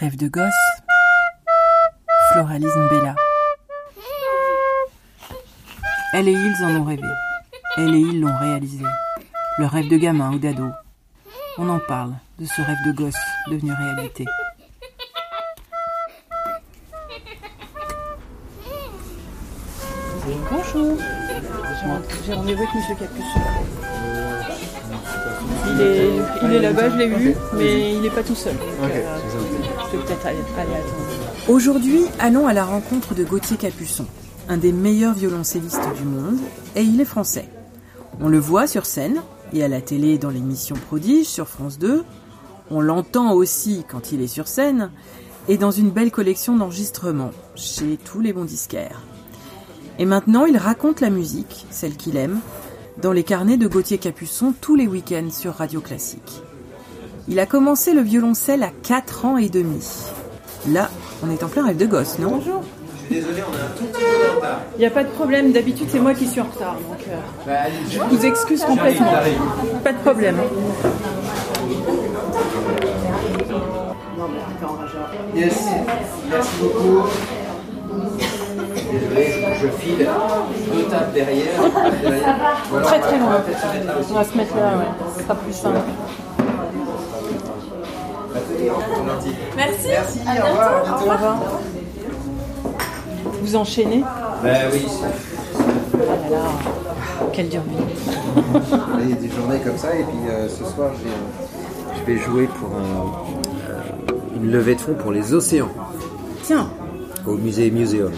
Rêve de gosse. Floralisme Bella. Elle et ils en ont rêvé. Elle et ils l'ont réalisé. Le rêve de gamin ou d'ado. On en parle de ce rêve de gosse devenu réalité. Bonjour. J'ai rendez-vous avec Monsieur Capuçon. Il est, il est là-bas, je l'ai vu, mais il n'est pas tout seul. Donc, euh, je vais peut-être aller, aller attendre. Aujourd'hui, allons à la rencontre de Gauthier Capuçon, un des meilleurs violoncellistes du monde, et il est français. On le voit sur scène et à la télé dans l'émission Prodige sur France 2. On l'entend aussi quand il est sur scène et dans une belle collection d'enregistrements chez tous les bons disquaires. Et maintenant, il raconte la musique, celle qu'il aime, dans les carnets de Gauthier Capuçon tous les week-ends sur Radio Classique. Il a commencé le violoncelle à 4 ans et demi. Là, on est en plein rêve de gosse, non? Bonjour. Je suis désolé, on a un tout petit peu de retard. Il n'y a pas de problème, d'habitude c'est moi qui suis en retard, donc euh, Bah, je vous excuse complètement. Pas de problème. Yes, merci beaucoup. Je, file deux tables derrière. derrière. Très très loin. On va se mettre là, ouais. Ce sera plus simple. Merci. Merci, au revoir, à bientôt. Au revoir. Vous enchaînez Bah oui, Ah là là, quelle dure il y a des journées comme ça et puis euh, ce soir je vais, euh, je vais jouer pour un, euh, une levée de fonds pour les océans Tiens, au musée Museum,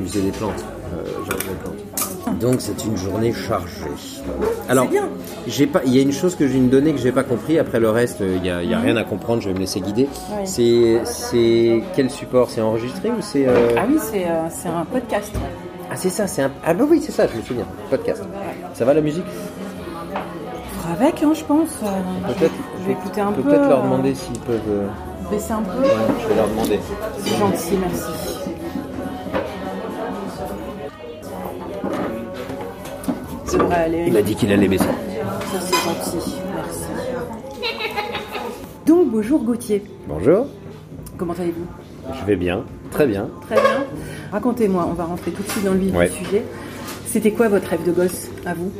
musée des plantes, euh, jardin des plantes. Donc c'est une journée chargée. Alors, j'ai pas, il y a une chose que j'ai une donnée que j'ai pas compris. Après le reste, euh, il y a, y a rien à comprendre. Je vais me laisser guider. Ouais. C'est, c'est quel support? C'est enregistré ou c'est euh, ah oui, c'est euh, c'est un podcast. Ah c'est ça, c'est un ah bah oui c'est ça, je me souviens. Podcast. Ça va la musique? Avec, hein, je pense. Peut-être. Je vais écouter un peut peu. peut-être leur demander s'ils peuvent. Baisser un peu. Ouais, je vais leur demander. C'est gentil, merci. Il m'a dit qu'il allait baisser. Ça, c'est gentil. Merci. Donc, bonjour Gauthier. Bonjour. Comment allez-vous? Je vais bien, très bien. Très bien. Racontez-moi, on va rentrer tout de suite dans le vif Ouais. du sujet. C'était quoi votre rêve de gosse à vous?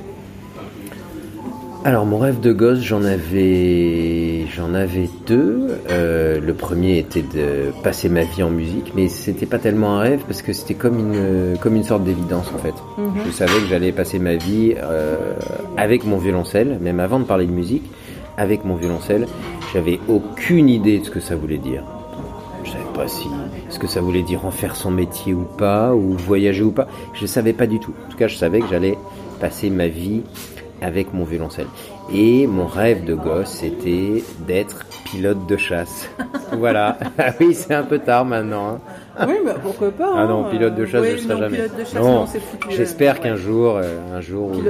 Alors mon rêve de gosse, j'en avais, j'en avais deux. Euh, le premier était de passer ma vie en musique, mais c'était pas tellement un rêve parce que c'était comme une, comme une sorte d'évidence en fait. Je savais que j'allais passer ma vie euh, avec mon violoncelle, même avant de parler de musique, avec mon violoncelle. J'avais aucune idée de ce que ça voulait dire. Je savais pas si ce que ça voulait dire en faire son métier ou pas, ou voyager ou pas. Je savais pas du tout. En tout cas, je savais que j'allais passer ma vie avec mon violoncelle. Et mon rêve de gosse, c'était d'être pilote de chasse. voilà. Ah oui, c'est un peu tard maintenant. hein. Oui, bah, pourquoi pas Ah non, hein. pilote de chasse, je ne serai non, jamais. Pilote de chasse, non, j'espère qu'un jour, euh, un jour où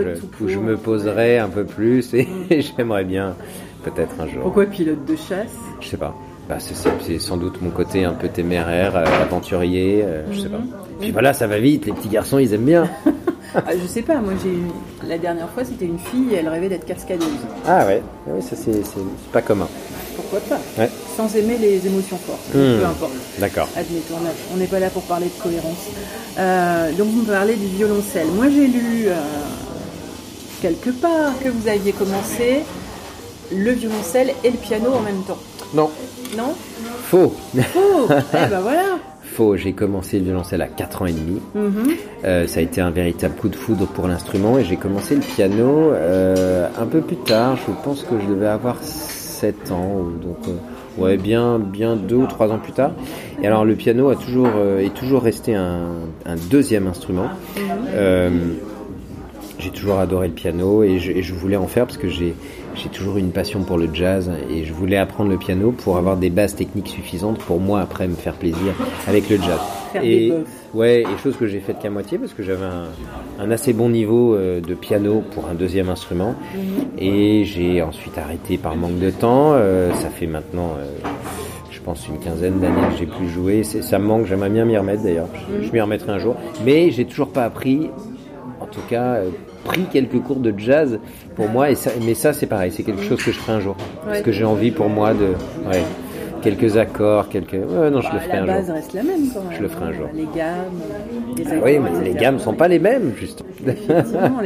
je, où me poserai un peu plus et j'aimerais bien, peut-être un jour. Pourquoi pilote de chasse? Je sais pas. Bah, c'est, sans doute mon côté un peu téméraire, euh, aventurier, euh, je sais pas. Puis voilà, ça va vite, les petits garçons, ils aiment bien. Ah, Je sais pas, moi j'ai eu... La dernière fois, c'était une fille et elle rêvait d'être cascadeuse. Ah ouais, Ah ça c'est, pas commun. Pourquoi pas Ouais. Sans aimer les émotions fortes. Hmm. Peu importe. D'accord. Admettons, on- n'est pas là pour parler de cohérence. Euh, donc vous me parlez du violoncelle. Moi j'ai lu euh, quelque part que vous aviez commencé le violoncelle et le piano en même temps. Non, Non faux. Oh Eh ben voilà faux, j'ai commencé le violoncelle à 4 ans et demi. Mhm. Euh, ça a été un véritable coup de foudre pour l'instrument et j'ai commencé le piano euh, un peu plus tard. Je pense que je devais avoir 7 ans, donc euh, ouais, bien, bien deux ou trois ans plus tard. Et alors le piano a toujours, est toujours resté un, un deuxième instrument. Euh, j'ai toujours adoré le piano et je, et je voulais en faire parce que j'ai j'ai toujours eu une passion pour le jazz et je voulais apprendre le piano pour avoir des bases techniques suffisantes pour moi après me faire plaisir avec le jazz. Faire et ouais, et chose que j'ai faite qu'à moitié parce que j'avais un, un assez bon niveau euh, de piano pour un deuxième instrument et j'ai ensuite arrêté par manque de temps. Euh, ça fait maintenant euh, je pense une quinzaine d'années que j'ai plus joué. Ça me manque, j'aimerais bien m'y remettre d'ailleurs. Je, je m'y remettrai un jour. Mais j'ai toujours pas appris, en tout cas, pris quelques cours de jazz pour moi. Et ça, mais ça, c'est pareil, c'est quelque chose que je ferai un jour. Parce que j'ai envie pour moi de. Ouais. quelques accords, quelques. non, je le bah, ferai un jour. La base reste la même quand même. Je le ferai un jour. Les gammes, les accords. oui, mais les gammes sont pas les mêmes, juste. Effectivement,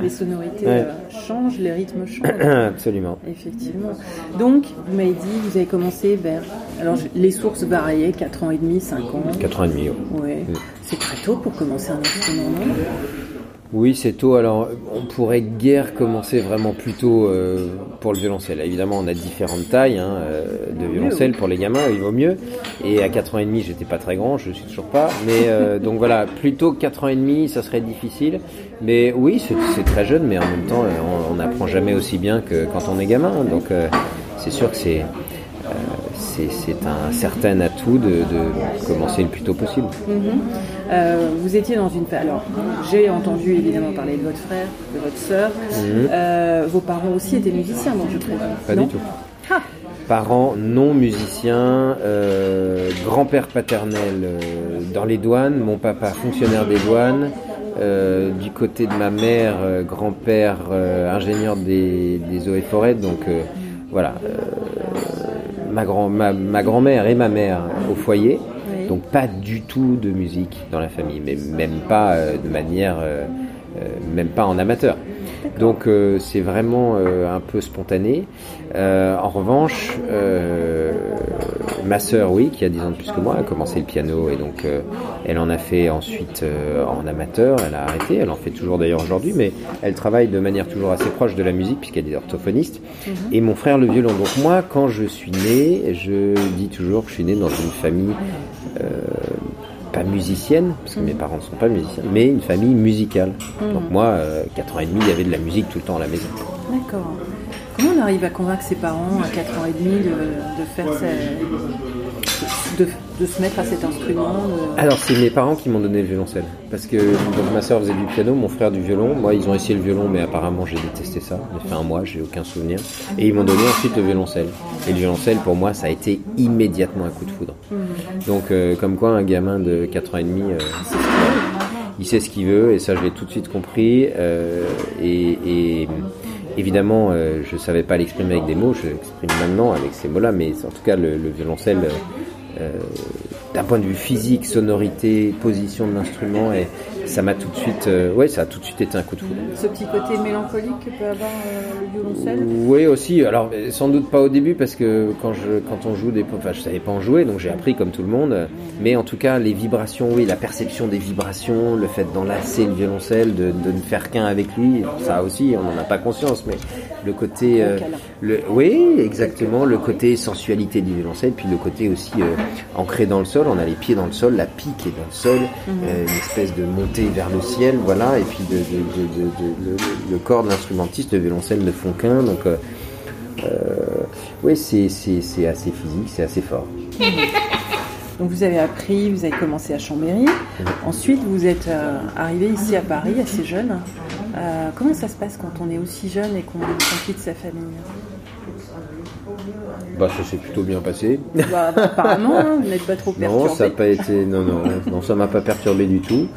les, sonorités euh, changent, les rythmes changent. Absolument. Effectivement. Donc, vous m'avez dit, vous avez commencé vers. Alors, les sources variaient, 4 ans et demi, 5 ans. 4 ans et demi, oui. Ouais. Mm. C'est très tôt pour commencer un instrument, non? Oui, c'est tôt. Alors, on pourrait guère commencer vraiment plus tôt euh, pour le violoncelle. Évidemment, on a différentes tailles hein, euh, de violoncelle pour les gamins, il vaut mieux. Et à 4 ans et demi, j'étais pas très grand, je suis toujours pas. Mais euh, donc voilà, plutôt 4 ans et demi, ça serait difficile. Mais oui, c'est très jeune, mais en même temps, on n'apprend jamais aussi bien que quand on est gamin. Donc, c'est sûr que c'est c'est un certain atout de, commencer le plus tôt possible. Mhm. Euh, vous étiez dans une... Alors, j'ai entendu évidemment parler de votre frère, de votre sœur. Mhm. Euh, vos parents aussi étaient musiciens, donc je présume. Pas du tout. Ah. Parents non musiciens, euh, grand-père paternel dans les douanes, mon papa fonctionnaire des douanes, du côté de ma mère, grand-père ingénieur des, eaux et forêts, donc voilà, ma, grand, ma, grand-mère et ma mère au foyer, donc pas du tout de musique dans la famille, mais même pas euh, de manière, euh, euh, même pas en amateur. Donc c'est vraiment un peu spontané. en revanche, ma sœur, oui, qui a 10 ans de plus que moi, a commencé le piano et donc elle en a fait ensuite en amateur. Elle a arrêté, elle en fait toujours d'ailleurs aujourd'hui, mais elle travaille de manière toujours assez proche de la musique puisqu'elle est orthophoniste. Mhm. Et mon frère le violon. Donc moi, quand je suis né, je dis toujours que je suis né dans une famille pas musicienne, parce que mes parents ne sont pas musiciens, mais une famille musicale. Mhm. Donc moi, 4 ans et demi, il y avait de la musique tout le temps à la maison. D'accord. Comment on arrive à convaincre ses parents à 4 ans et demi de, de faire de, de, se mettre à cet instrument Alors c'est mes parents qui m'ont donné le violoncelle. Parce que donc, ma soeur faisait du piano, mon frère du violon. Moi ils ont essayé le violon mais apparemment j'ai détesté ça. J'ai fait un mois, j'ai aucun souvenir. Et ils m'ont donné ensuite le violoncelle. Et le violoncelle pour moi ça a été immédiatement un coup de foudre. Mhm. Donc euh, comme quoi un gamin de 4 ans et demi... Euh, il sait ce qu'il veut et ça je l'ai tout de suite compris euh, et, et Évidemment, euh, je ne savais pas l'exprimer avec des mots, je l'exprime maintenant avec ces mots-là, mais en tout cas, le, le violoncelle, euh, d'un point de vue physique, sonorité, position de l'instrument, et ça m'a tout de suite, euh, ouais, ça a tout de suite été un coup de foudre. Ce petit côté mélancolique que peut avoir euh, le violoncelle. Oui, aussi. Alors, sans doute pas au début parce que quand je, quand on joue des, enfin, je savais pas en jouer, donc j'ai appris comme tout le monde. Mais en tout cas, les vibrations, oui, la perception des vibrations, le fait d'enlacer le violoncelle, de, de ne faire qu'un avec lui, ça aussi, on n'en a pas conscience, mais le côté, euh, le, oui, exactement, le côté sensualité du violoncelle, puis le côté aussi ancré dans le sol. On a les pieds dans le sol, la pique est dans le sol, mhm. une espèce de montée vers le ciel, voilà, et puis de, le, corps de l'instrumentiste, le violoncelle ne font qu'un, donc euh, euh, oui, c'est assez physique, c'est assez fort. Donc vous avez appris, vous avez commencé à Chambéry, ensuite vous êtes euh, arrivé ici à Paris assez jeune. comment ça se passe quand on est aussi jeune et qu'on quitte sa famille? Bah, ça s'est plutôt bien passé. Bah, apparemment, hein, vous n'êtes pas trop perturbé. Non, ça n'a pas été, non, non, non, ça m'a pas perturbé du tout.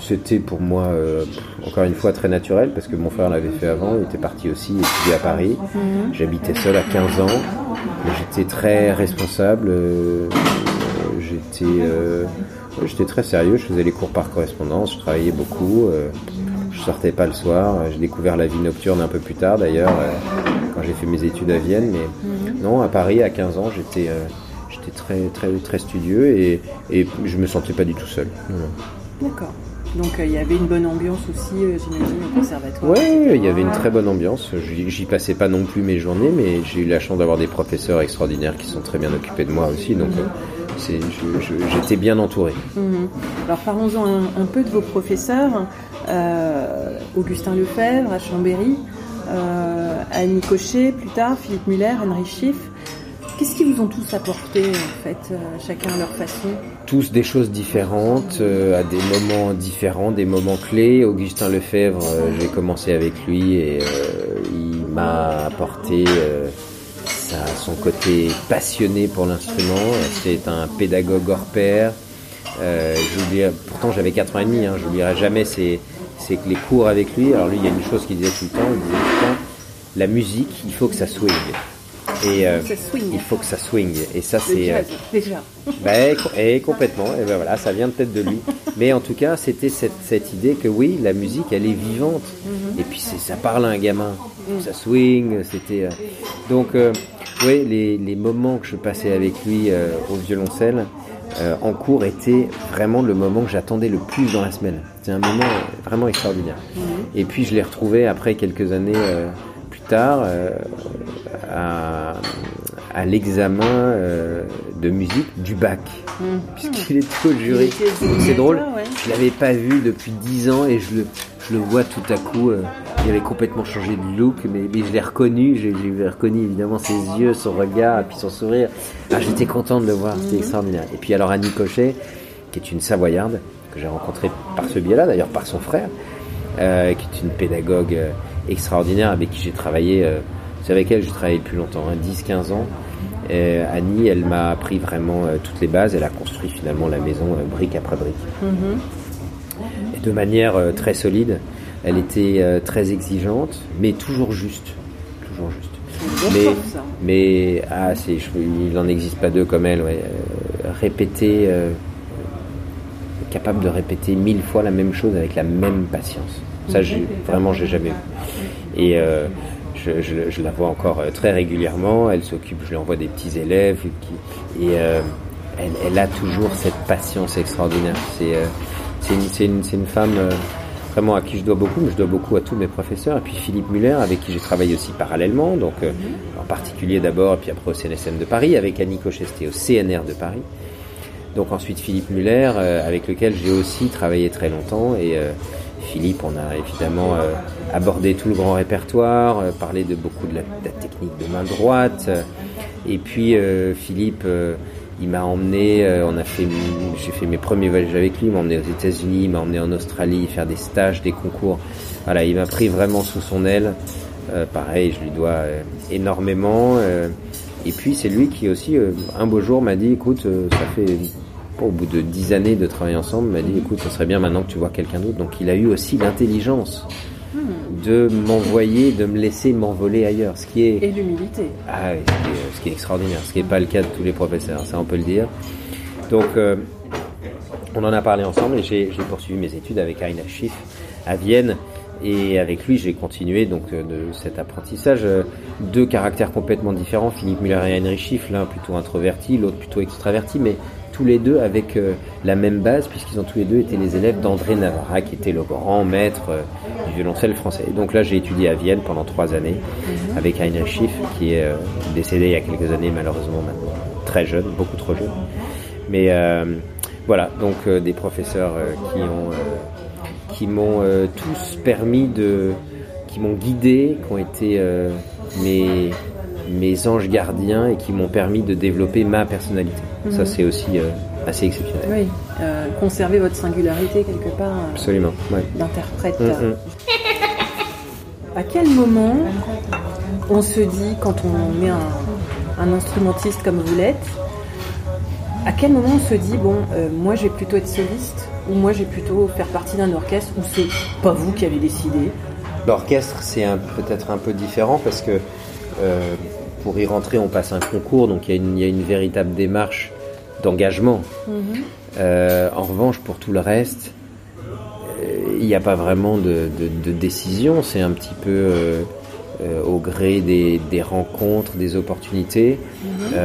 C'était pour moi, euh, encore une fois, très naturel parce que mon frère l'avait fait avant. Il était parti aussi étudier à Paris. Mhm. J'habitais seul à 15 ans. J'étais très responsable. Euh, j'étais, euh, j'étais très sérieux. Je faisais les cours par correspondance. Je travaillais beaucoup. je sortais pas le soir. J'ai découvert la vie nocturne un peu plus tard, d'ailleurs j'ai fait mes études à Vienne, mais mhm. non, à Paris, à 15 ans, j'étais euh, j'étais très, très, très studieux et, et je me sentais pas du tout seul. D'accord. Donc euh, il y avait une bonne ambiance aussi, euh, j'imagine, au conservatoire. Oui, il y avait une très bonne ambiance. J'y passais pas non plus mes journées, mais j'ai eu la chance d'avoir des professeurs extraordinaires qui sont très bien occupés de moi aussi. Donc j'étais bien entouré. Mhm. Alors parlons-en un, peu de vos professeurs. Augustin Lefebvre à Chambéry, euh, Annie Cochet plus tard, Philippe Muller, Henry Schiff. Qu'est-ce qu'ils vous ont tous apporté en fait, euh, chacun à leur façon? Tous des choses différentes, euh, à des moments différents, des moments clés. Augustin Lefebvre, j'ai commencé avec lui et il m'a apporté son côté passionné pour l'instrument. C'est un pédagogue hors pair. pourtant j'avais 4 ans et demi, hein, j'oublierai jamais ces, c'est que les cours avec lui, alors lui, il y a une chose qu'il disait tout le temps, il disait tout le temps, la musique, il faut que ça soit Et il faut que ça swing. Et ça, c'est. déjà. Bah, et, complètement. Et ben voilà, ça vient peut-être de lui. Mais en tout cas, c'était cette, cette, idée que oui, la musique, elle est vivante. Mhm. Et puis ça parle à un gamin. Ça swing. C'était. donc, oui, les, les, moments que je passais avec lui au violoncelle. en cours était vraiment le moment que j'attendais le plus dans la semaine. C'est un moment vraiment extraordinaire. Mhm. Et puis je l'ai retrouvé après quelques années plus tard à, à l'examen euh, de musique du bac, mmh. puisqu'il est au jury. C'est drôle, je l'avais pas vu depuis dix ans et je le, je le vois tout à coup. Euh, il avait complètement changé de look, mais, mais je l'ai reconnu. J'ai reconnu évidemment ses yeux, son regard, et puis son sourire. Ah, j'étais content de le voir, c'était mmh. extraordinaire. Et puis alors Annie Cochet, qui est une Savoyarde que j'ai rencontrée par ce biais-là, d'ailleurs par son frère, euh, qui est une pédagogue euh, extraordinaire avec qui j'ai travaillé. Euh, c'est avec elle que j'ai travaillé depuis longtemps, hein, 10-15 ans. Et Annie, elle m'a appris vraiment euh, toutes les bases. Elle a construit finalement la maison euh, brique après brique. Mm-hmm. Et de manière euh, très solide. Elle était très exigeante, mais toujours juste. Toujours juste. Mais, mais ah, il n'en existe pas deux comme elle. Ouais. répéter, capable de répéter mille fois la même chose avec la même patience. Ça, j'ai, vraiment, j'ai jamais vu. Et je, la vois encore euh, très régulièrement. Elle s'occupe, je lui envoie des petits élèves qui, et euh, elle, a toujours cette patience extraordinaire. C'est euh, une, une, femme vraiment à qui je dois beaucoup, mais je dois beaucoup à tous mes professeurs. Et puis Philippe Muller, avec qui j'ai travaillé aussi parallèlement, donc en particulier d'abord, et puis après au CNSM de Paris, avec Annie Cochesté au CNR de Paris. Donc ensuite Philippe Muller, avec lequel j'ai aussi travaillé très longtemps. Et Philippe, on a évidemment aborder tout le grand répertoire, euh, parler de beaucoup de la, technique de main droite. et puis euh, Philippe, euh, il m'a emmené, on a fait, j'ai fait mes premiers voyages avec lui, il m'a emmené aux États-Unis, il m'a emmené en Australie faire des stages, des concours. Voilà, il m'a pris vraiment sous son aile. pareil, je lui dois énormément. et puis c'est lui qui aussi, un beau jour, m'a dit, écoute, ça fait au bout de dix années de travailler ensemble, m'a dit écoute, ça serait bien maintenant que tu vois quelqu'un d'autre. Donc il a eu aussi l'intelligence de m'envoyer, de me laisser m'envoler ailleurs. Ce qui est, et l'humilité. Ah oui, ce qui, est, extraordinaire, ce qui n'est pas le cas de tous les professeurs, ça on peut le dire. Donc, euh, on en a parlé ensemble et j'ai poursuivi mes études avec Aina Schiff à Vienne. Et avec lui, j'ai continué donc euh, de cet apprentissage. Euh, deux caractères complètement différents, Philippe Müller et Heinrich Schiff, l'un plutôt introverti, l'autre plutôt extraverti, mais tous les deux avec euh, la même base, puisqu'ils ont tous les deux été les élèves d'André Navarra, qui était le grand maître euh, du violoncelle français. donc là, j'ai étudié à Vienne pendant trois années avec Heinrich Schiff, qui est euh, décédé il y a quelques années, malheureusement maintenant, très jeune, beaucoup trop jeune. Mais voilà, donc des professeurs qui ont qui m'ont tous permis de, qui m'ont guidé, qui ont été mes mes anges gardiens et qui m'ont permis de développer ma personnalité. Ça, mhm. c'est aussi euh, assez exceptionnel. Oui, euh, conserver votre singularité quelque part. Euh, Absolument, D'interprète. Mhm. À quel moment on se dit, quand on est un, instrumentiste comme vous l'êtes, à quel moment on se dit, bon, moi j'ai plutôt être soliste, ou moi j'ai plutôt faire partie d'un orchestre, ou c'est pas vous qui avez décidé? L'orchestre, c'est peut-être un peu différent parce que pour y rentrer, on passe un concours, donc il y, a une véritable démarche d'engagement. Mhm. Euh, en revanche, pour tout le reste, euh, il n'y a pas vraiment de, décision, c'est un petit peu euh, au gré des, rencontres, des opportunités. Mhm.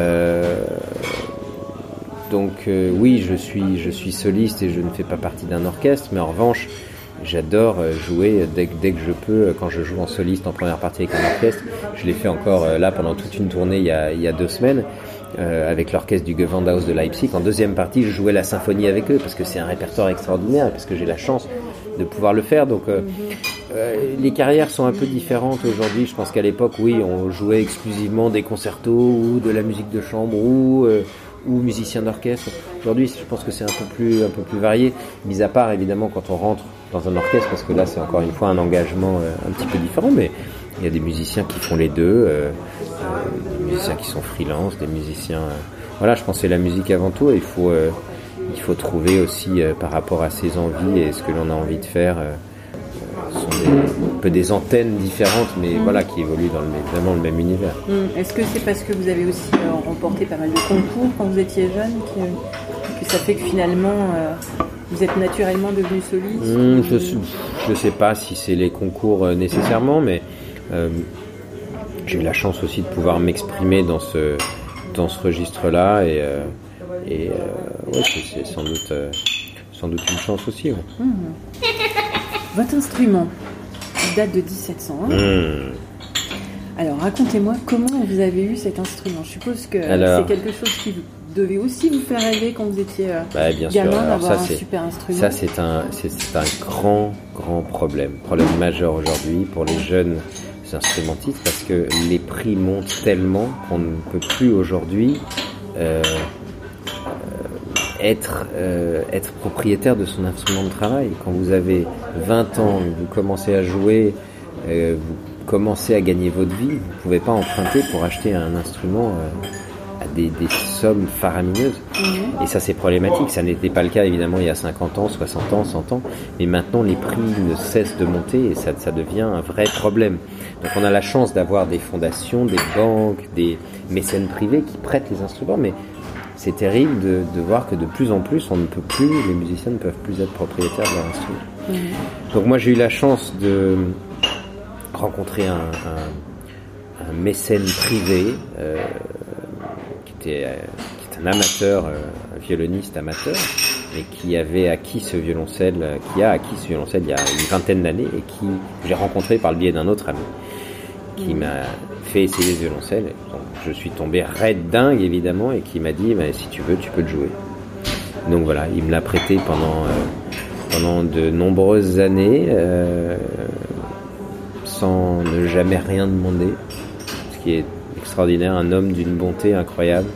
donc oui, je suis, je suis soliste et je ne fais pas partie d'un orchestre, mais en revanche, J'adore euh, jouer dès, dès, que je peux, quand je joue en soliste en première partie avec un orchestre. Je l'ai fait encore euh, là pendant toute une tournée il y a, il y a deux semaines. Euh, avec l'orchestre du Gewandhaus de Leipzig. En deuxième partie, je jouais la symphonie avec eux parce que c'est un répertoire extraordinaire, parce que j'ai la chance de pouvoir le faire. Donc, les carrières sont un peu différentes aujourd'hui. Je pense qu'à l'époque, oui, on jouait exclusivement des concertos ou de la musique de chambre ou ou musicien d'orchestre. Aujourd'hui, je pense que c'est un peu plus un peu plus varié, mis à part évidemment quand on rentre dans un orchestre, parce que là, c'est encore une fois un engagement un petit peu différent, mais il y a des musiciens qui font les deux, euh, euh, des musiciens qui sont freelance, des musiciens. Euh, voilà, je pense que c'est la musique avant tout. Et il faut, il faut trouver aussi par rapport à ses envies et ce que l'on a envie de faire un peu des antennes différentes, mais mm. voilà, qui évoluent dans le, vraiment le même univers. Mm. Est-ce que c'est parce que vous avez aussi euh, remporté pas mal de concours quand vous étiez jeune que, ça fait que finalement euh, vous êtes naturellement devenu soliste mm, Je ne sais pas si c'est les concours nécessairement, mais j'ai eu la chance aussi de pouvoir m'exprimer dans ce, dans ce registre-là et, et c'est sans doute sans doute une chance aussi. Votre instrument date de 1701. Mmh. Alors racontez-moi comment vous avez eu cet instrument. Je suppose que c'est quelque chose qui devait aussi vous faire rêver quand vous étiez euh, bah, bien gamin d'avoir un super instrument. Ça c'est un, c'est, un grand, grand problème. Problème majeur aujourd'hui pour les jeunes instrumentistes parce que les prix montent tellement qu'on ne peut plus aujourd'hui euh, être, euh, être propriétaire de son instrument de travail. Quand vous avez 20 ans, vous commencez à jouer, euh, vous commencez à gagner votre vie, vous ne pouvez pas emprunter pour acheter un instrument euh, à des, des, sommes faramineuses. Mhm. Et ça, c'est problématique. Ça n'était pas le cas, évidemment, il y a 50 ans, 60 ans, 100 ans. Mais maintenant, les prix ne cessent de monter et ça, ça devient un vrai problème. Donc, on a la chance d'avoir des fondations, des banques, des mécènes privés qui prêtent les instruments, mais c'est terrible de, voir que de plus en plus, on ne peut plus, les musiciens ne peuvent plus être propriétaires de leur instrument. Donc moi j'ai eu la chance de rencontrer un, mécène privé euh, qui, était, qui, est un amateur, euh, un violoniste amateur, et qui avait acquis ce violoncelle, qui a acquis ce violoncelle il y a une vingtaine d'années et qui j'ai rencontré par le biais d'un autre ami qui m'a fait essayer le violoncelle. je suis tombé raide dingue évidemment et qui m'a dit bah, si tu veux tu peux le jouer. Donc voilà, il me l'a prêté pendant euh, pendant de nombreuses années euh, sans ne jamais rien demander, ce qui est extraordinaire, un homme d'une bonté incroyable.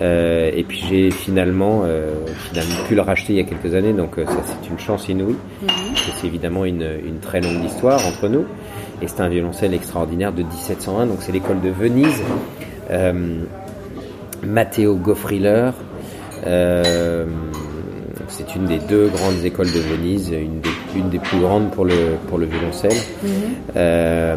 Euh, et puis j'ai finalement, finalement pu le racheter il y a quelques années, donc ça c'est une chance inouïe. Mhm. C'est évidemment une, une, très longue histoire entre nous. Et c'est un violoncelle extraordinaire de 1701, donc c'est l'école de Venise. Euh, Matteo Goffriller, euh, c'est une des deux grandes écoles de Venise, une des, une des plus grandes pour le, pour le violoncelle. Mhm. Euh,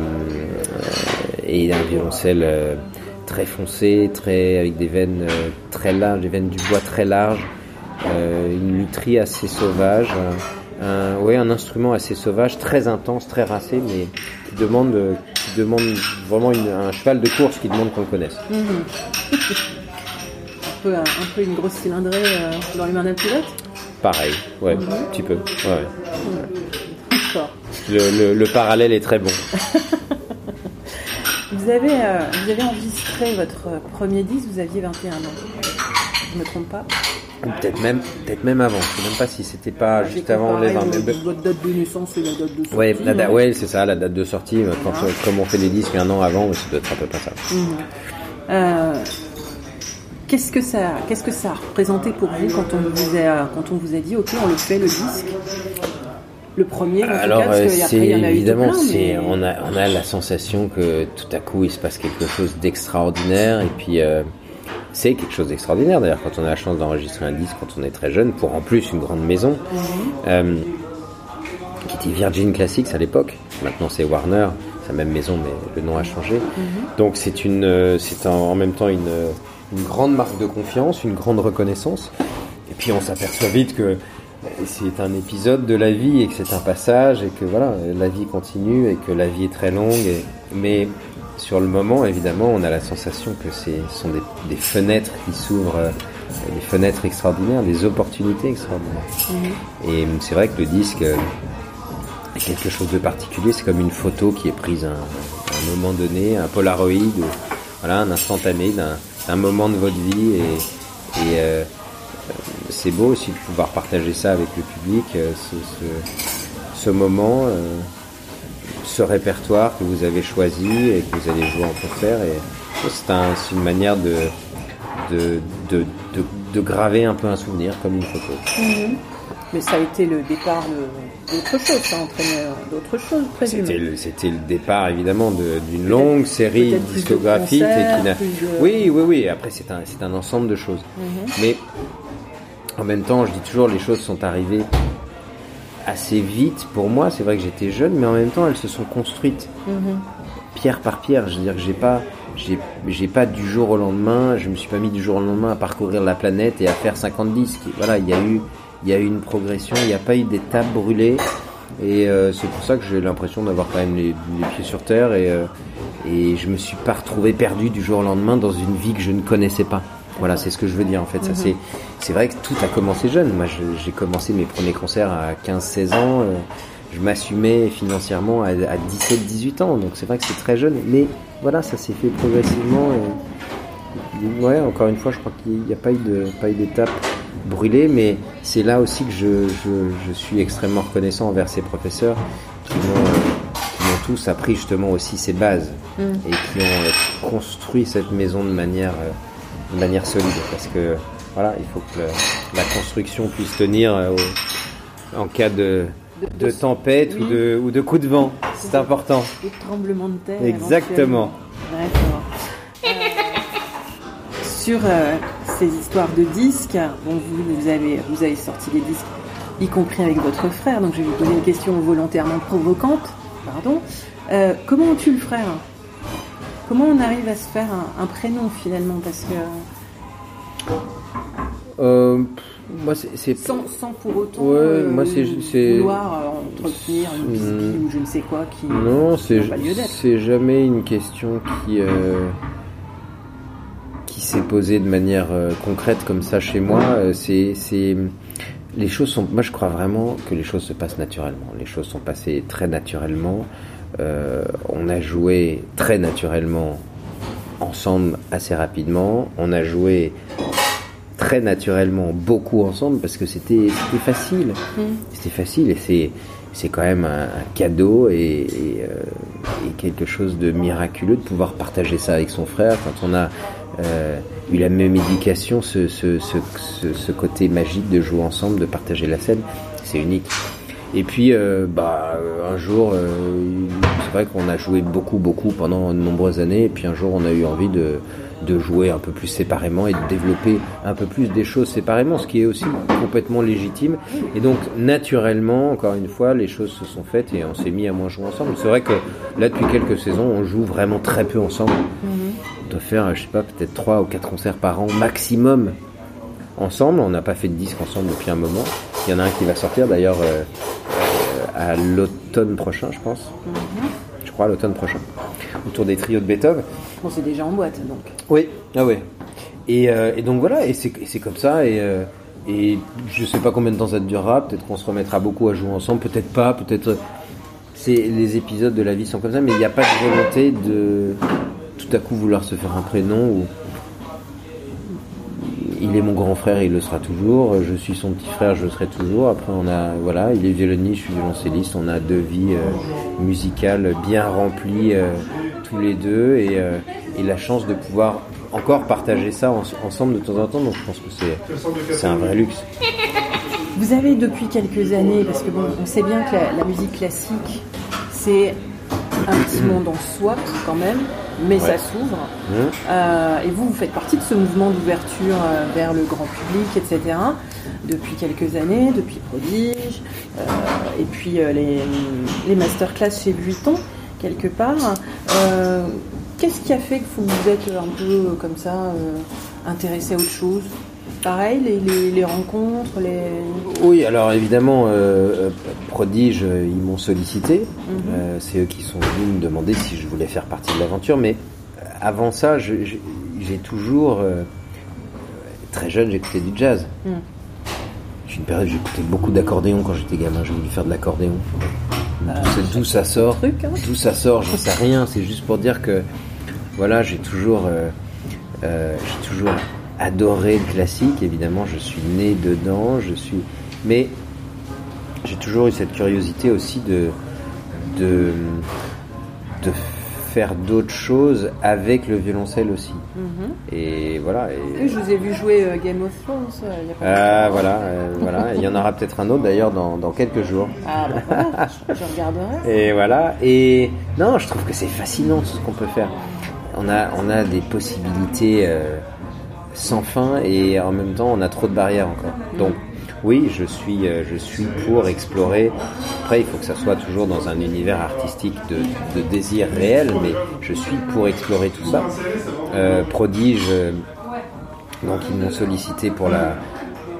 et un violoncelle très foncé, très, avec des veines très larges, des veines du bois très larges, une lutherie assez sauvage un, ouais, un instrument assez sauvage, très intense, très racé, mais qui demande, qui demande vraiment un cheval de course qui demande qu'on le connaisse. Mhm. un, peu, une grosse cylindrée euh, dans les mains d'un pilote Pareil, ouais, mhm. un petit peu. Ouais, le, le, parallèle est très bon. vous, avez, euh, vous avez enregistré votre premier disque, vous aviez 21 ans. Je ne me trompe pas Peut-être même, peut-être même avant. Je sais même pas si c'était pas juste avant les 20. Votre date de naissance et la date de sortie. Ouais, ouais c'est ça, la date de sortie. Quand, ah. comme on fait les disques un an avant, ça doit être un peu pas ça. Euh, qu'est-ce que ça, qu'est-ce que ça a représenté pour vous quand on vous a, quand on vous a dit, ok, on le fait le disque? Le premier, Alors, c'est évidemment, c'est on a on a la sensation que tout à coup il se passe quelque chose d'extraordinaire et puis euh, c'est quelque chose d'extraordinaire d'ailleurs quand on a la chance d'enregistrer un disque quand on est très jeune, pour en plus une grande maison, euh, qui était Virgin Classics à l'époque. Maintenant c'est Warner, c'est la même maison mais le nom a changé. Mhm. Donc c'est une, euh, c'est en, même temps une, une grande marque de confiance, une grande reconnaissance. Et puis on s'aperçoit vite que c'est un épisode de la vie et que c'est un passage et que voilà, la vie continue et que la vie est très longue. Et, mais sur le moment, évidemment, on a la sensation que ce sont des, fenêtres qui s'ouvrent, euh, des fenêtres extraordinaires, des opportunités extraordinaires. Mhm. Et c'est vrai que le disque est quelque chose de particulier. C'est comme une photo qui est prise à un, moment donné, un polaroid, voilà, un instantané d'un moment de votre vie. Et, euh, c'est beau aussi de pouvoir partager ça avec le public, euh, ce, moment ce répertoire que vous avez choisi et que vous allez jouer en concert. Et c'est une manière de de, de, de, graver un peu un souvenir comme une photo. Mhm. Mais ça a été le départ d'autre chose, ça entraînait d'autres choses, C'était le, départ évidemment d'une longue série discographique. et qui n'a... Oui, oui, oui. Après, c'est un, un ensemble de choses. Mhm. Mais en même temps, je dis toujours, les choses sont arrivées assez vite pour moi. C'est vrai que j'étais jeune, mais en même temps, elles se sont construites mhm. pierre par pierre. Je veux dire que j'ai pas, j'ai pas du jour au lendemain, je me suis pas mis du jour au lendemain à parcourir la planète et à faire 50 disques. Voilà, il y a eu, il y a eu une progression, il n'y a pas eu d'étape brûlée. Et euh, c'est pour ça que j'ai l'impression d'avoir quand même les, pieds sur terre et, euh, et je me suis pas retrouvé perdu du jour au lendemain dans une vie que je ne connaissais pas. Voilà, c'est ce que je veux dire en fait. Mhm. c'est, c'est vrai que tout a commencé jeune. Moi, j'ai commencé mes premiers concerts à 15-16 ans. Euh, je m'assumais financièrement à, 17-18 ans. Donc c'est vrai que c'est très jeune. Mais voilà, ça s'est fait progressivement. ouais, encore une fois, je crois qu'il n'y a pas eu, d'étape brûlée. Mais c'est là aussi que je, je, suis extrêmement reconnaissant envers ces professeurs qui m'ont, tous appris justement aussi ces bases mm. et qui ont construit cette maison de manière euh, de manière solide parce que voilà, il faut que la construction puisse tenir euh, en cas de, de, tempête ou, de, ou de coup de vent. C'est important. De tremblement de terre. Exactement. Euh, sur euh, ces histoires de disques, bon, vous, vous, avez, vous avez sorti des disques, y compris avec votre frère, donc je vais vous poser une question volontairement provocante. Pardon. comment tu le frère? Comment on arrive à se faire un, prénom finalement Parce que. Euh, moi, c'est sans, sans, pour autant ouais, moi c'est vouloir euh, entretenir une ou je ne sais quoi qui non c'est jamais une question qui euh, qui s'est posée de manière concrète comme ça chez moi. C'est les choses sont moi je crois vraiment que les choses se passent naturellement. Les choses sont passées très naturellement euh, on a joué très naturellement ensemble assez rapidement. On a joué très naturellement beaucoup ensemble parce que c'était facile. Mm. C'était facile et c'est c'est quand même un, cadeau et, euh, et, quelque chose de miraculeux de pouvoir partager ça avec son frère quand on a euh, eu la même éducation, ce, ce, ce, ce, côté magique de jouer ensemble, de partager la scène, c'est unique. Et puis, euh, bah, un jour, euh, c'est vrai qu'on a joué beaucoup, beaucoup pendant de nombreuses années. Et puis un jour, on a eu envie de, de jouer un peu plus séparément et de développer un peu plus des choses séparément, ce qui est aussi complètement légitime. Et donc, naturellement, encore une fois, les choses se sont faites et on s'est mis à moins jouer ensemble. C'est vrai que là, depuis quelques saisons, on joue vraiment très peu ensemble. On doit faire, je sais pas, peut-être trois ou quatre concerts par an maximum ensemble. On n'a pas fait de disque ensemble depuis un moment. Il y en a un qui va sortir d'ailleurs euh, à l'automne prochain, je pense. Mhm. Je crois à l'automne prochain. Autour des trios de Beethoven. Bon, c'est déjà en boîte donc. Oui, ah. Et, euh, et donc voilà, et c'est comme ça. Et, euh, et je sais pas combien de temps ça durera. Peut-être qu'on se remettra beaucoup à jouer ensemble, peut-être pas, peut-être. C'est les épisodes de la vie sont comme ça, mais il n'y a pas de volonté de tout à coup vouloir se faire un prénom ou il est mon grand frère, il le sera toujours. Je suis son petit frère, je le serai toujours. Après, on a, voilà, il est violoniste, je suis violoncelliste. On a deux vies euh, musicales bien remplies euh, tous les deux euh, et, la chance de pouvoir encore partager ça ensemble de temps en temps. Donc, je pense que c'est, un vrai luxe. Vous avez depuis quelques années, parce que bon, on sait bien que la musique classique, c'est un petit monde en soi quand même, mais ça s'ouvre. Mmh. Euh, et vous, vous faites partie de ce mouvement d'ouverture euh, vers le grand public, etc. Depuis quelques années, depuis Prodige, euh, et puis les, les masterclass chez Vuitton, quelque part. Qu'est-ce qui a fait que vous vous êtes un peu comme ça intéressé à autre chose? Pareil, les, rencontres les... Oui, alors évidemment, euh, Prodige, ils m'ont sollicité. Mhm. Euh, c'est eux qui sont venus me demander si je voulais faire partie de l'aventure. Mais avant ça, j'ai toujours... Euh, très jeune, j'écoutais du jazz. Mhm. J'ai une période, j'écoutais beaucoup d'accordéon quand j'étais gamin. J'ai voulu faire de l'accordéon. Bah, d'où ça sort hein. D'où ça sort, j'en sais rien. C'est juste pour dire que, voilà, j'ai toujours... j'ai toujours adoré le classique, évidemment, je suis né dedans, je suis. Mais j'ai toujours eu cette curiosité aussi de, de, de faire d'autres choses avec le violoncelle aussi. Mm-hmm. Et voilà. Et... Je vous ai vu jouer euh, Game of Thrones. Euh, il y a pas ah, voilà, euh, voilà. Il y en aura peut-être un autre d'ailleurs dans, dans, quelques jours. Ah bah voilà, je, regarderai. Et voilà. Et non, je trouve que c'est fascinant tout ce qu'on peut faire. On a, on a des possibilités sans fin et en même temps on a trop de barrières encore. Donc oui, je suis, euh, je suis pour explorer. Après, il faut que ça soit toujours dans un univers artistique de, de désir réel, mais je suis pour explorer tout ça. Euh, prodige, euh, donc ils m'ont sollicité pour la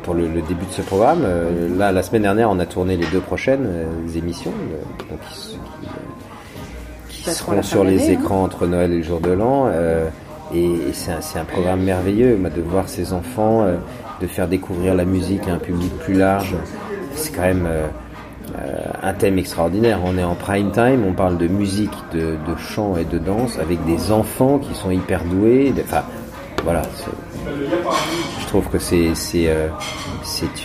pour le, début de ce programme. là, la semaine dernière, on a tourné les deux prochaines émissions, donc qui, seront sur les hein. écrans entre Noël et le jour de l'an. Et, c'est un, programme merveilleux, de voir ces enfants de faire découvrir la musique à un public plus large. C'est quand même euh, euh, un thème extraordinaire. On est en prime time, on parle de musique, de, chant et de danse avec des enfants qui sont hyper doués. Enfin, voilà. Je trouve que c'est euh,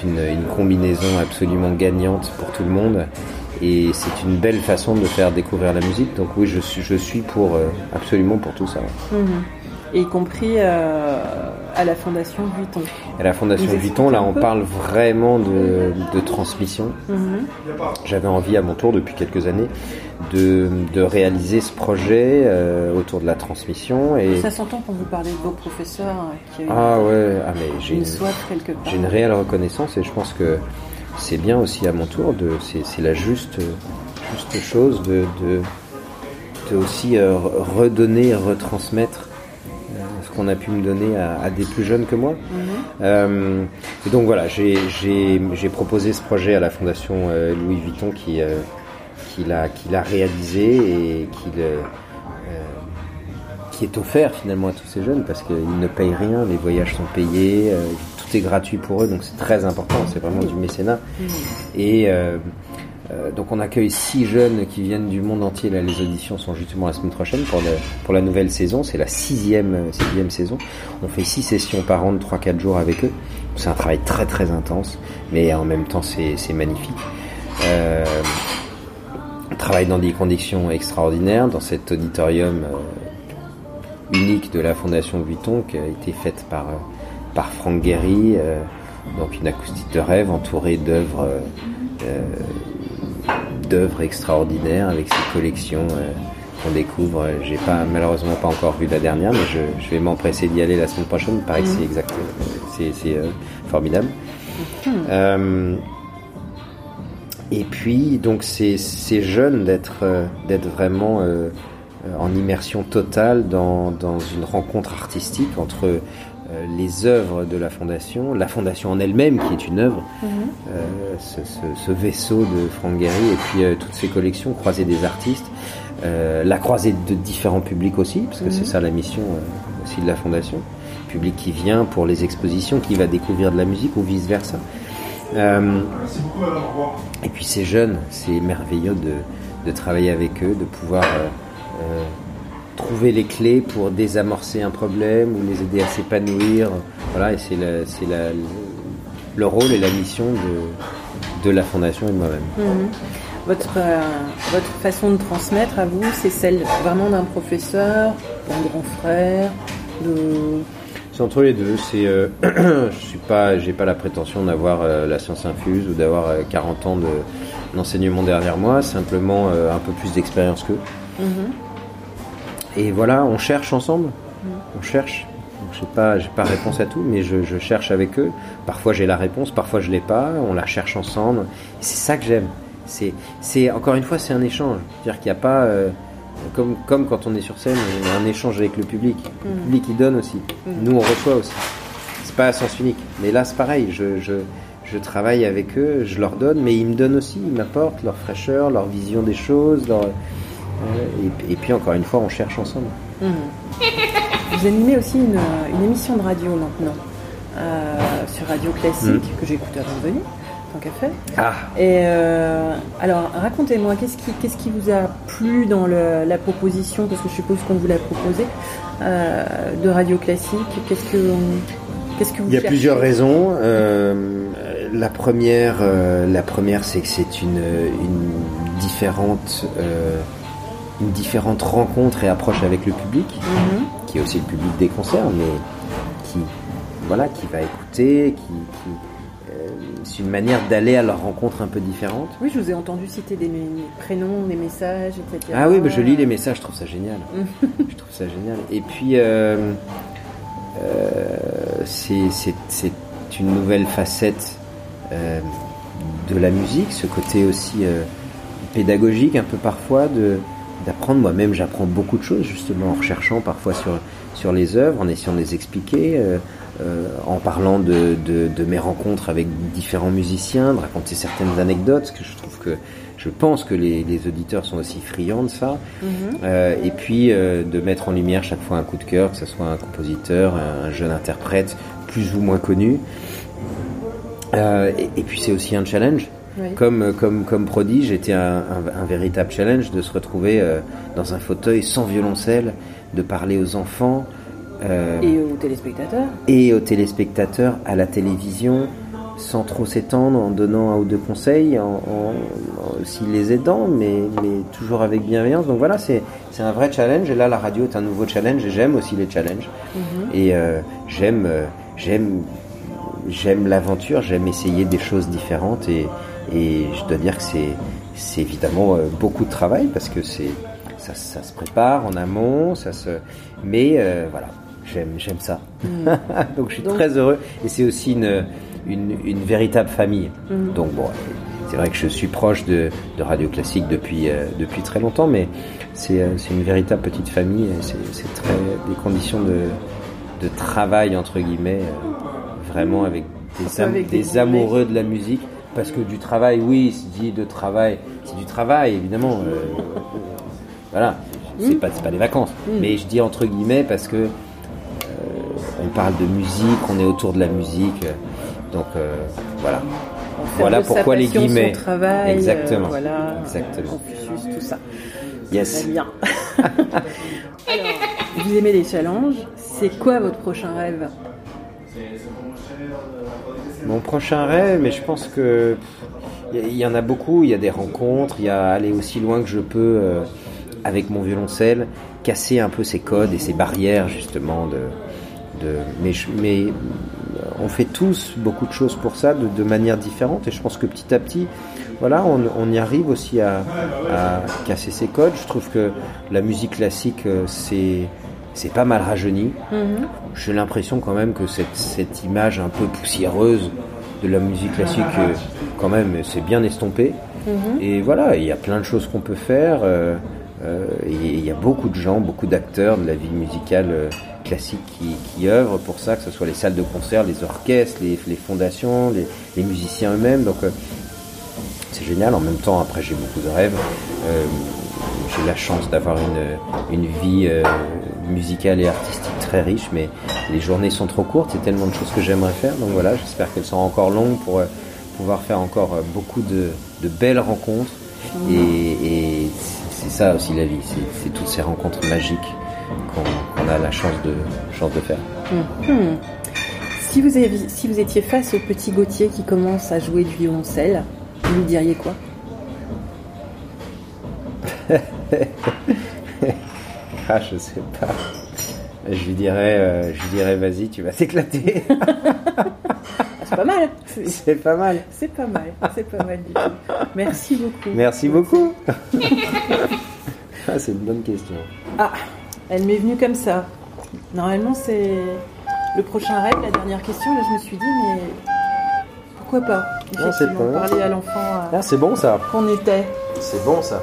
une, combinaison absolument gagnante pour tout le monde et c'est une belle façon de faire découvrir la musique. Donc oui, je suis pour absolument pour tout ça. Y compris euh, à la Fondation Vuitton. À la Fondation Vuitton, là, on parle vraiment de, transmission. Mhm. J'avais envie, à mon tour, depuis quelques années, de, réaliser ce projet euh, autour de la transmission. Et... Ça s'entend quand vous parlez de vos professeurs hein, ah ouais, ah, mais j'ai une, J'ai une réelle reconnaissance et je pense que c'est bien aussi à mon tour de, c'est la juste, juste chose de, de, aussi euh, redonner, retransmettre qu'on a pu me donner à, des plus jeunes que moi. Mhm. Euh, et donc voilà, j'ai proposé ce projet à la Fondation euh, Louis Vuitton qui, euh, qui l'a réalisé et qui, le, qui est offert finalement à tous ces jeunes parce qu'ils ne payent rien, les voyages sont payés, tout est gratuit pour eux, donc c'est très important, c'est vraiment du mécénat. Mhm. Et euh, donc on accueille six jeunes qui viennent du monde entier. Là, les auditions sont justement la semaine prochaine pour, la nouvelle saison. C'est la sixième, euh, sixième saison. On fait six sessions par an de 3-4 jours avec eux. C'est un travail très très intense, mais en même temps c'est magnifique. Euh, on travaille dans des conditions extraordinaires dans cet auditorium euh, unique de la Fondation Vuitton qui a été faite par, par Franck Guéry. donc une acoustique de rêve entourée d'œuvres d'œuvres extraordinaires avec ces collections euh, qu'on découvre. J'ai pas malheureusement pas encore vu la dernière, mais je, vais m'empresser d'y aller la semaine prochaine. Il paraît que c'est exact, c'est euh, formidable. Euh, et puis donc c'est jeune d'être d'être vraiment en immersion totale dans, dans, une rencontre artistique entre euh, les œuvres de la fondation, la fondation en elle-même qui est une œuvre, mhm. euh, ce, vaisseau de Franck Gehry et puis euh, toutes ces collections, croisées des artistes, la croisée de différents publics aussi, parce que c'est mhm. ça la mission aussi de la fondation, public qui vient pour les expositions, qui va découvrir de la musique ou vice versa. et puis ces jeunes, c'est merveilleux de, de, travailler avec eux, de pouvoir trouver les clés pour désamorcer un problème ou les aider à s'épanouir. Voilà, et c'est le rôle et la mission de, de la fondation et de moi-même. Mhm. Votre, euh, votre façon de transmettre à vous, c'est celle vraiment d'un professeur, d'un grand frère, de... C'est entre les deux. C'est, euh, je suis pas, j'ai pas la prétention d'avoir euh, la science infuse ou d'avoir 40 ans de, d'enseignement derrière moi. Simplement un peu plus d'expérience qu'eux. Mhm. Et voilà, on cherche ensemble. On cherche. Je n'ai pas, pas réponse à tout, mais je, cherche avec eux. Parfois j'ai la réponse, parfois je l'ai pas. On la cherche ensemble. C'est ça que j'aime. C'est, c'est encore une fois, c'est un échange. C'est-à-dire qu'il n'y a pas, euh, comme, comme quand on est sur scène, on a un échange avec le public. Le mm. public il donne aussi. Mm. Nous on reçoit aussi. C'est pas à sens unique. Mais là c'est pareil. Je, je, je travaille avec eux, je leur donne, mais ils me donnent aussi, ils m'apportent leur fraîcheur, leur vision des choses, leur, et, puis encore une fois, on cherche ensemble. Mhm. Vous animez aussi une, émission de radio maintenant, euh, sur Radio Classique, mhm. que j'ai écouté avant de venir, tant qu'à faire. Ah. Et euh, alors, racontez-moi, qu'est-ce qui, qu'est-ce qui vous a plu dans la proposition, parce que je suppose qu'on vous l'a proposé, euh, de Radio Classique Qu'est-ce que, qu'est-ce que vous Il y a plusieurs raisons. la première, la première, c'est que c'est une, une différente une différente rencontre et approche avec le public, mhm. qui est aussi le public des concerts, mais qui, voilà, qui va écouter, qui, euh, c'est une manière d'aller à leur rencontre un peu différente. Oui, je vous ai entendu citer des prénoms, des messages, etc. Ah oui, bah, je lis les messages, je trouve ça génial. je trouve ça génial. Et puis, euh, euh, c'est une nouvelle facette de la musique, ce côté aussi pédagogique un peu parfois de d'apprendre moi-même j'apprends beaucoup de choses justement en recherchant parfois sur sur les œuvres en essayant de les expliquer en parlant de, de, mes rencontres avec différents musiciens de raconter certaines anecdotes parce que je trouve que je pense que les, auditeurs sont aussi friands de ça. Mhm. Euh, et puis euh, de mettre en lumière chaque fois un coup de cœur, que ce soit un compositeur, un, jeune interprète, plus ou moins connu. Euh, et, puis c'est aussi un challenge. Comme, comme, comme prodige, c'était un, véritable challenge de se retrouver dans un fauteuil sans violoncelle, de parler aux enfants. et aux téléspectateurs. Et aux téléspectateurs, à la télévision, sans trop s'étendre, en donnant un ou deux conseils, en, aussi les aidant, mais, mais toujours avec bienveillance. Donc voilà, c'est un vrai challenge. Et là, la radio est un nouveau challenge. Et j'aime aussi les challenges. Mhm. Et euh, j'aime euh, j'aime j'aime l'aventure. J'aime essayer des choses différentes. Et, et je dois dire que c'est évidemment euh, beaucoup de travail parce que c'est ça, ça, se prépare en amont. Ça se mais voilà, j'aime j'aime ça. Mhm. Donc je suis très heureux. Et c'est aussi une une, véritable famille. Mhm. Donc bon, c'est vrai que je suis proche de, Radio Classique depuis, euh, depuis très longtemps, mais euh, c'est une véritable petite famille. C'est très des conditions de, de travail entre guillemets, euh, vraiment avec des, des, amoureux de la musique. Parce que du travail, oui, c'est dit de travail, c'est du travail évidemment. voilà, c'est pas, pas des vacances. Mhm. Mais je dis entre guillemets parce que on parle de musique, on est autour de la musique. Donc euh, voilà. Voilà pourquoi les guillemets. Son travail, Exactement. Euh, voilà, Exactement. Confucius, tout ça. Yes. Très bien. Alors, vous aimez les challenges. C'est quoi votre prochain rêve? Mon prochain rêve, mais je pense que il y, en a beaucoup. Il y a des rencontres. Il y a aller aussi loin que je peux euh, avec mon violoncelle, casser un peu ces codes et ces barrières justement mais, mais on fait tous beaucoup de choses pour ça de, manière différente et je pense que petit à petit voilà on, y arrive aussi à, casser ces codes je trouve que la musique classique euh, c'est c'est pas mal rajeuni mm-hmm. j'ai l'impression quand même que cette, image un peu poussiéreuse de la musique classique euh, quand même c'est bien estompé mm-hmm. et voilà il y a plein de choses qu'on peut faire euh, il y a beaucoup de gens beaucoup d'acteurs de la vie musicale classiques qui, qui, œuvrent pour ça, que ce soit les salles de concert, les orchestres, les, fondations, les, musiciens eux-mêmes. Donc euh, c'est génial. En même temps, après, j'ai beaucoup de rêves. Euh, j'ai la chance d'avoir une, une vie euh, musicale et artistique très riche, mais les journées sont trop courtes. C'est tellement de choses que j'aimerais faire. Donc voilà, j'espère qu'elles seront encore longues pour pouvoir faire encore beaucoup de, de belles rencontres. Et, et c'est ça aussi la vie, c'est toutes ces rencontres magiques qu'on a la chance de, chance de faire. Si, vous avez, si vous étiez face au petit Gauthier qui commence à jouer du violoncelle, vous lui diriez quoi? Ah, je sais pas. Je lui dirais, euh, je dirais, vas-y, tu vas t'éclater. c'est pas mal. C'est pas mal. C'est pas mal. C'est pas mal du tout. Merci beaucoup. Merci beaucoup. ah, c'est une bonne question. Ah. Elle m'est venue comme ça. Normalement, c'est le prochain rêve, la dernière question. Là, je me suis dit, mais pourquoi pas Effectivement, parler à l'enfant. Ah, c'est bon ça. Qu'on était. C'est bon ça.